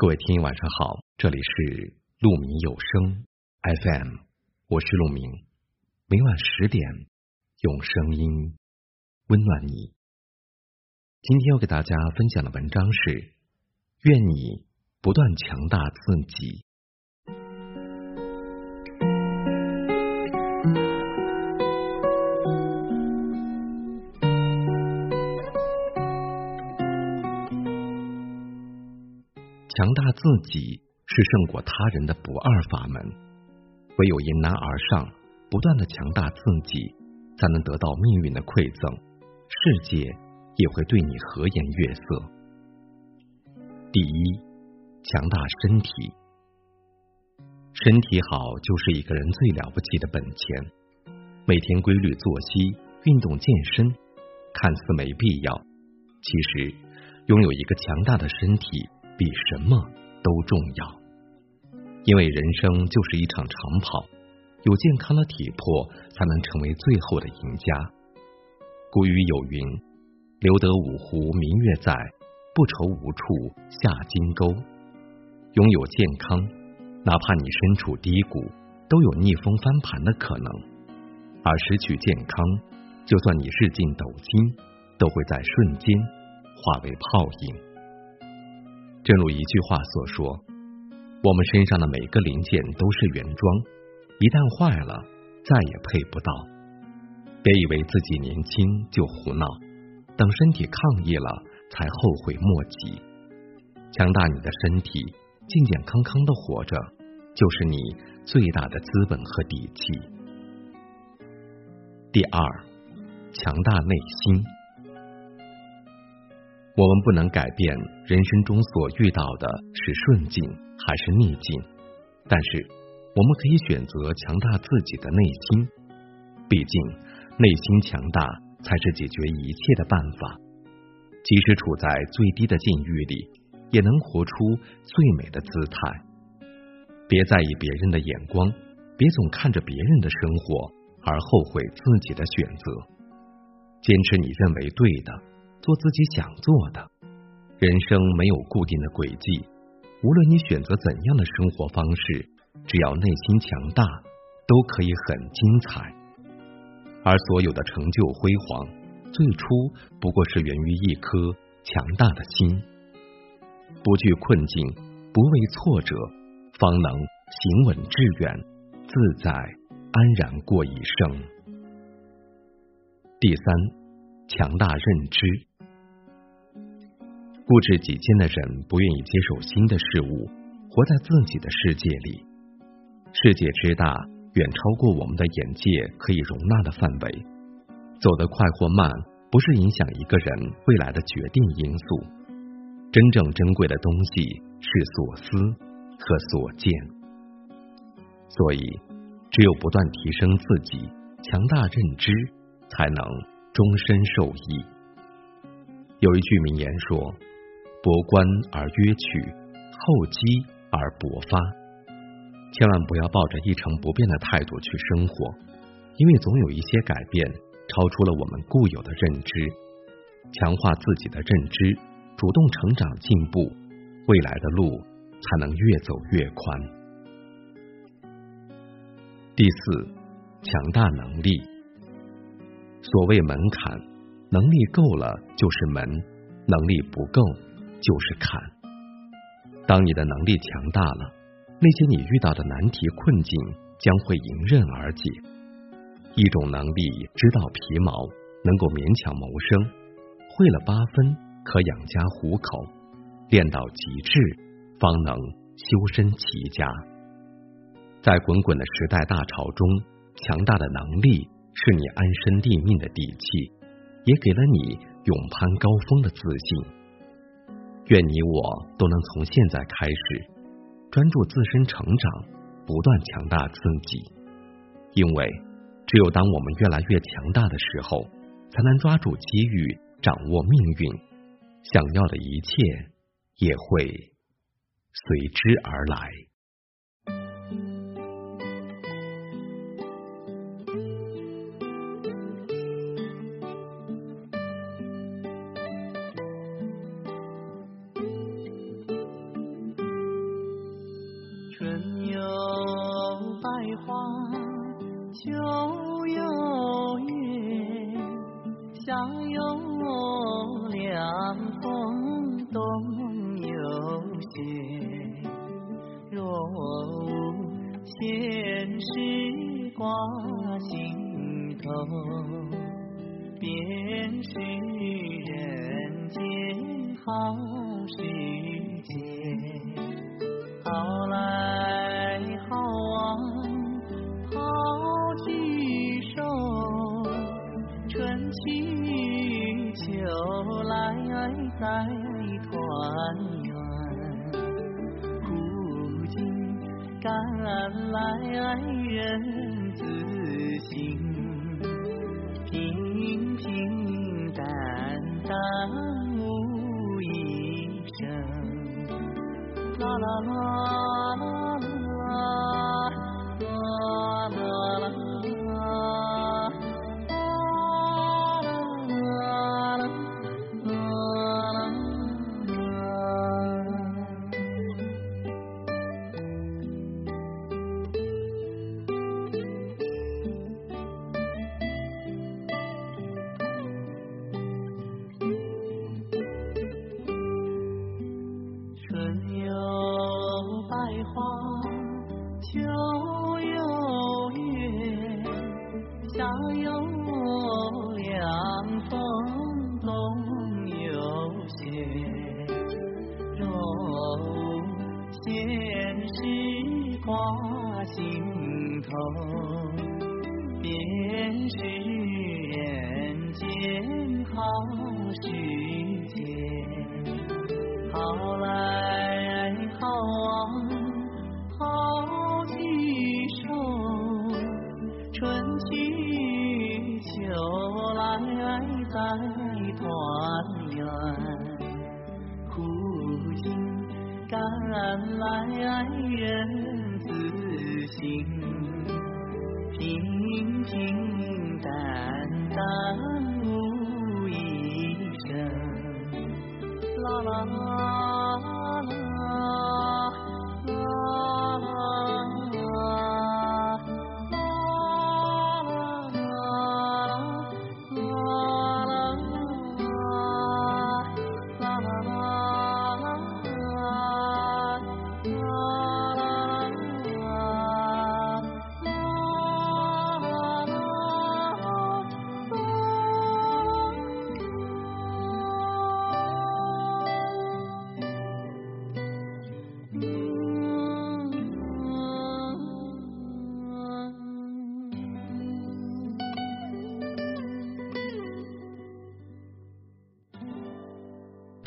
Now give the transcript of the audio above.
各位听友晚上好，这里是鹿鸣有声 FM，我是鹿鸣，每晚十点用声音温暖你。今天要给大家分享的文章是：愿你不断强大自己。强大自己是胜过他人的不二法门，唯有迎难而上，不断的强大自己，才能得到命运的馈赠，世界也会对你和颜悦色。第一，强大身体，身体好就是一个人最了不起的本钱。每天规律作息、运动健身，看似没必要，其实拥有一个强大的身体。比什么都重要，因为人生就是一场长跑，有健康的体魄，才能成为最后的赢家。古语有云：“留得五湖明月在，不愁无处下金钩。”拥有健康，哪怕你身处低谷，都有逆风翻盘的可能；而失去健康，就算你日进斗金，都会在瞬间化为泡影。正如一句话所说，我们身上的每个零件都是原装，一旦坏了，再也配不到。别以为自己年轻就胡闹，等身体抗议了，才后悔莫及。强大你的身体，健健康康的活着，就是你最大的资本和底气。第二，强大内心。我们不能改变人生中所遇到的是顺境还是逆境，但是我们可以选择强大自己的内心。毕竟，内心强大才是解决一切的办法。即使处在最低的境遇里，也能活出最美的姿态。别在意别人的眼光，别总看着别人的生活而后悔自己的选择。坚持你认为对的。做自己想做的，人生没有固定的轨迹。无论你选择怎样的生活方式，只要内心强大，都可以很精彩。而所有的成就辉煌，最初不过是源于一颗强大的心。不惧困境，不畏挫折，方能行稳致远，自在安然过一生。第三，强大认知。固执己见的人不愿意接受新的事物，活在自己的世界里。世界之大，远超过我们的眼界可以容纳的范围。走得快或慢，不是影响一个人未来的决定因素。真正珍贵的东西是所思和所见。所以，只有不断提升自己，强大认知，才能终身受益。有一句名言说。博观而约取，厚积而薄发。千万不要抱着一成不变的态度去生活，因为总有一些改变超出了我们固有的认知。强化自己的认知，主动成长进步，未来的路才能越走越宽。第四，强大能力。所谓门槛，能力够了就是门，能力不够。就是坎。当你的能力强大了，那些你遇到的难题困境将会迎刃而解。一种能力知道皮毛，能够勉强谋生；会了八分，可养家糊口；练到极致，方能修身齐家。在滚滚的时代大潮中，强大的能力是你安身立命的底气，也给了你勇攀高峰的自信。愿你我都能从现在开始专注自身成长，不断强大自己。因为只有当我们越来越强大的时候，才能抓住机遇，掌握命运，想要的一切也会随之而来。花秋有月夏有凉风冬有雪若无闲事挂心头便是人间好时甘来人自省，平平淡淡无一生。啦啦啦啦头，便是人间好时节。好来好往好聚首，春去秋来再团圆。苦尽甘来人自省，平平淡淡无一生。啦啦